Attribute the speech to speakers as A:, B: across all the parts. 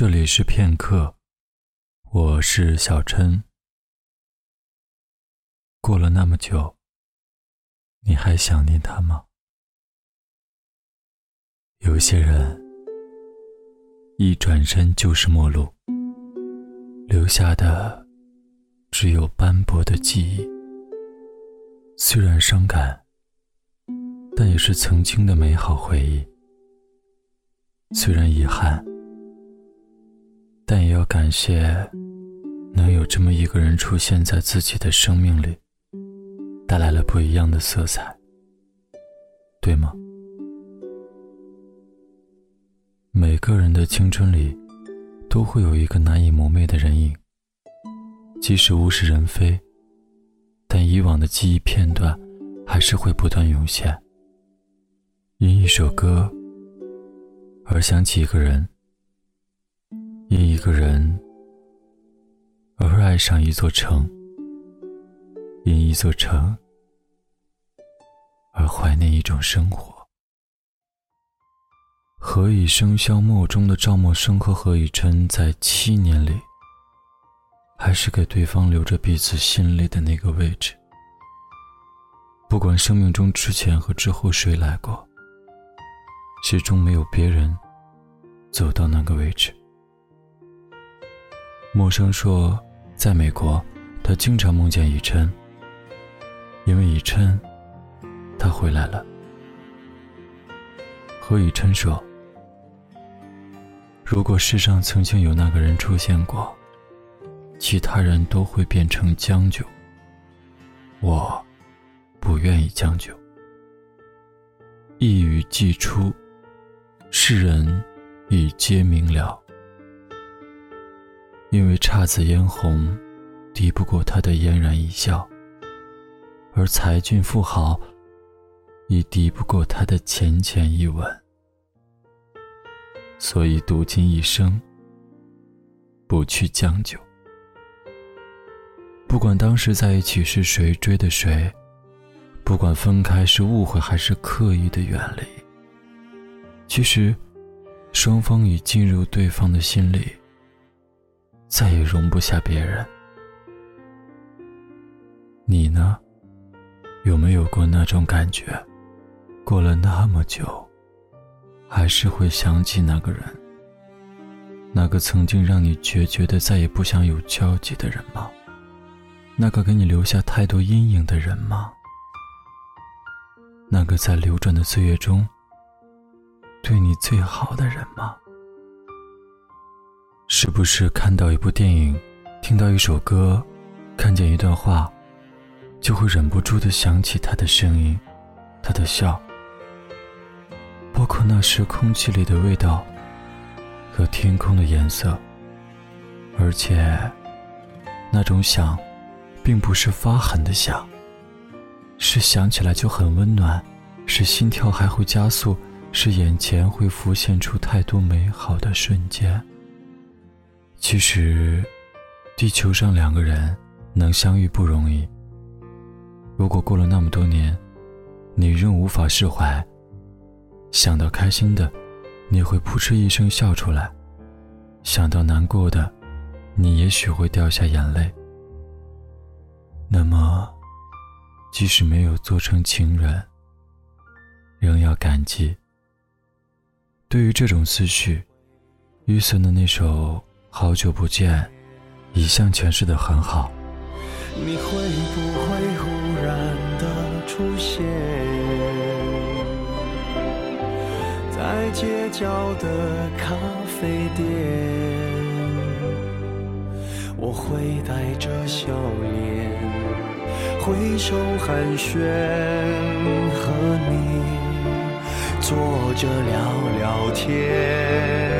A: 这里是片刻，我是小琛。过了那么久，你还想念他吗？有些人一转身就是陌路，留下的只有斑驳的记忆。虽然伤感，但也是曾经的美好回忆。虽然遗憾。但也要感谢，能有这么一个人出现在自己的生命里，带来了不一样的色彩，对吗？每个人的青春里，都会有一个难以磨灭的人影，即使物是人非，但以往的记忆片段，还是会不断涌现。因一首歌，而想起一个人。因一个人而爱上一座城，因一座城而怀念一种生活。何以笙箫默中的赵默笙和何以琛在七年里，还是给对方留着彼此心里的那个位置。不管生命中之前和之后谁来过，始终没有别人走到那个位置。默笙说，在美国，他经常梦见以琛，因为以琛，他回来了。何以琛说：“如果世上曾经有那个人出现过，其他人都会变成将就。我，不愿意将就。一语既出，世人已皆明了。”因为姹紫嫣红，敌不过他的嫣然一笑；而才俊富豪，亦敌不过他的浅浅一吻。所以，赌尽一生，不去将就。不管当时在一起是谁追的谁，不管分开是误会还是刻意的远离，其实，双方已进入对方的心里。再也容不下别人。你呢？有没有过那种感觉？过了那么久，还是会想起那个人？那个曾经让你决绝的再也不想有交集的人吗？那个给你留下太多阴影的人吗？那个在流转的岁月中对你最好的人吗？是不是看到一部电影，听到一首歌，看见一段话，就会忍不住的想起他的声音，他的笑，包括那时空气里的味道和天空的颜色。而且，那种想，并不是发狠的想，是想起来就很温暖，是心跳还会加速，是眼前会浮现出太多美好的瞬间。其实，地球上两个人能相遇不容易。如果过了那么多年，你仍无法释怀，想到开心的，你会扑哧一声笑出来；想到难过的，你也许会掉下眼泪。那么，即使没有做成情人，仍要感激。对于这种思绪，雨森的那首。好久不见，一向诠释的很好。
B: 你会不会忽然的出现在街角的咖啡店？我会带着笑脸挥手寒暄，和你坐着聊聊天。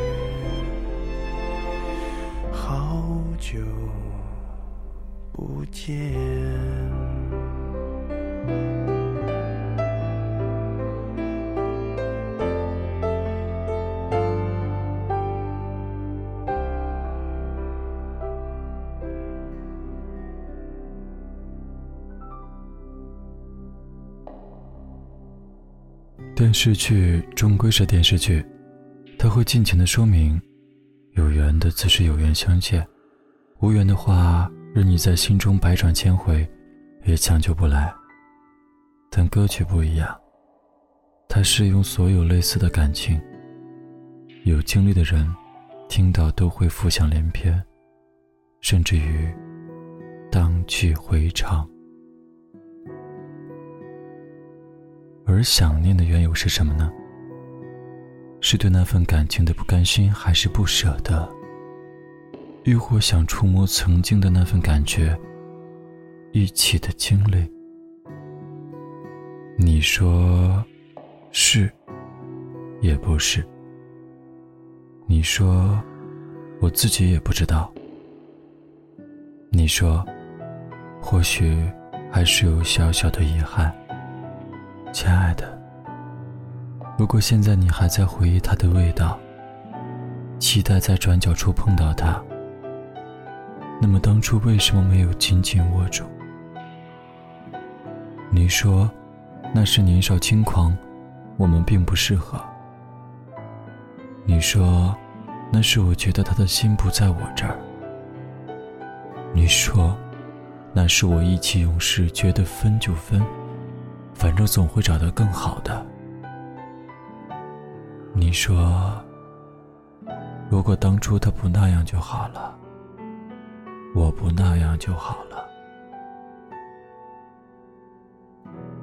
B: 见。
A: 电视剧终归是电视剧，它会尽情的说明，有缘的自是有缘相见，无缘的话，任你在心中百转千回，也强求不来。但歌曲不一样，它适用所有类似的感情。有经历的人，听到都会浮想联翩，甚至于荡气回肠。而想念的缘由是什么呢？是对那份感情的不甘心，还是不舍得？亦或想触摸曾经的那份感觉，一起的经历？你说是，也不是。你说我自己也不知道。你说，或许还是有小小的遗憾。亲爱的，如果现在你还在回忆它的味道，期待在转角处碰到它，那么当初为什么没有紧紧握住？你说，那是年少轻狂，我们并不适合。你说，那是我觉得他的心不在我这儿。你说，那是我意气用事，觉得分就分。反正总会找到更好的。你说，如果当初他不那样就好了，我不那样就好了。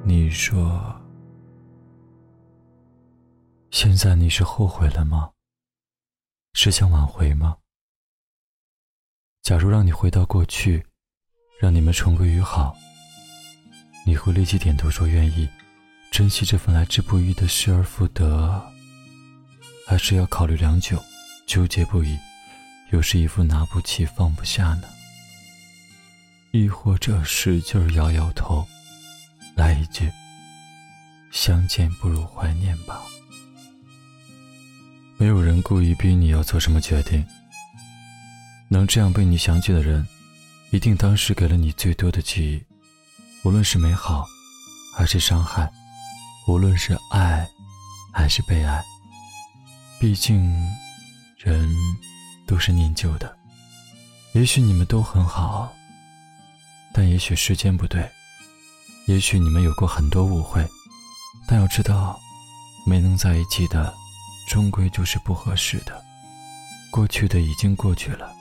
A: 你说，现在你是后悔了吗？是想挽回吗？假如让你回到过去，让你们重归于好。你会立即点头说愿意，珍惜这份来之不易的失而复得，还是要考虑良久，纠结不已，又是一副拿不起放不下呢？亦或者使劲摇摇头，来一句“相见不如怀念”吧？没有人故意逼你要做什么决定，能这样被你想起的人，一定当时给了你最多的记忆。无论是美好，还是伤害；无论是爱，还是被爱。毕竟，人都是念旧的。也许你们都很好，但也许时间不对；也许你们有过很多误会，但要知道，没能在一起的，终归就是不合适的。过去的已经过去了，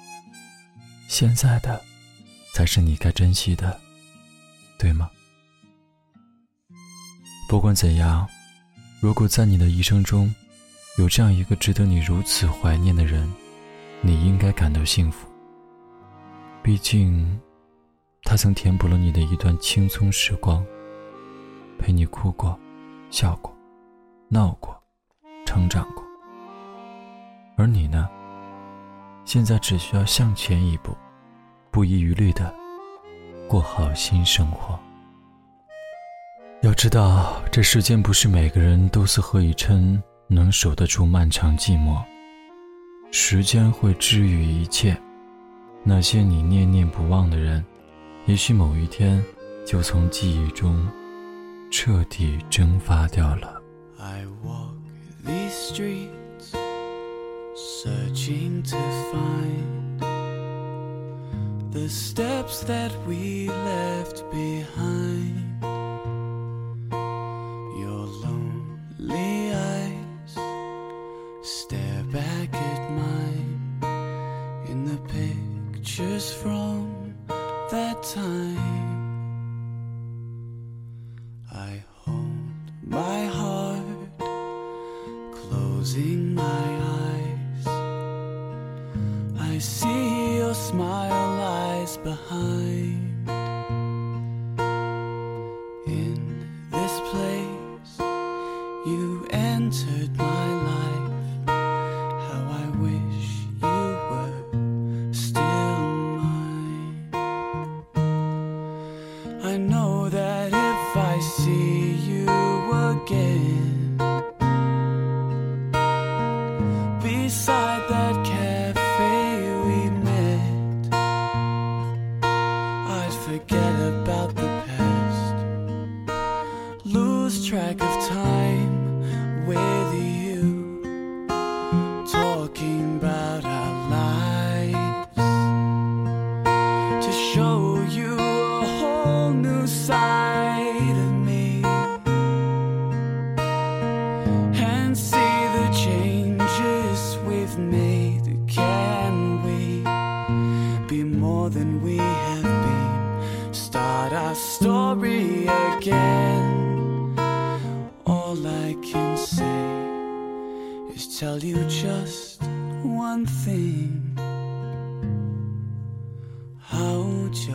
A: 现在的，才是你该珍惜的。对吗？不管怎样，如果在你的一生中，有这样一个值得你如此怀念的人，你应该感到幸福。毕竟，他曾填补了你的一段青葱时光，陪你哭过、笑过、闹过、成长过。而你呢？现在只需要向前一步，不遗余力的。过好新生活。要知道，这世间不是每个人都似何以琛能守得住漫长寂寞。时间会治愈一切，那些你念念不忘的人，也许某一天就从记忆中彻底蒸发掉了。
B: I walk these streets, searching to find. the steps that we left behind. behind.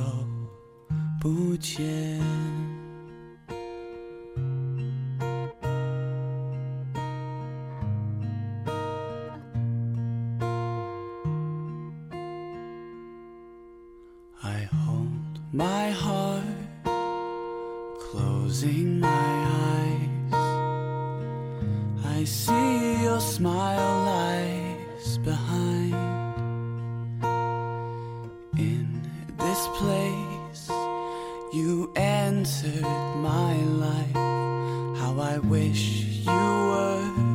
B: 都不见。this place you entered my life. How I wish you were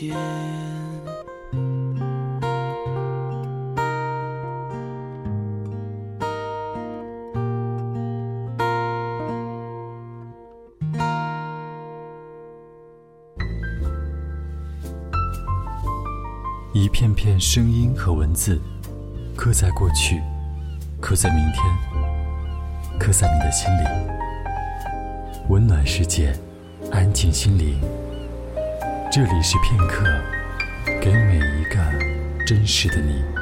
A: 一片片声音和文字刻在过去刻在明天刻在你的心里。温暖世界安静心灵。这里是片刻给每一个真实的你。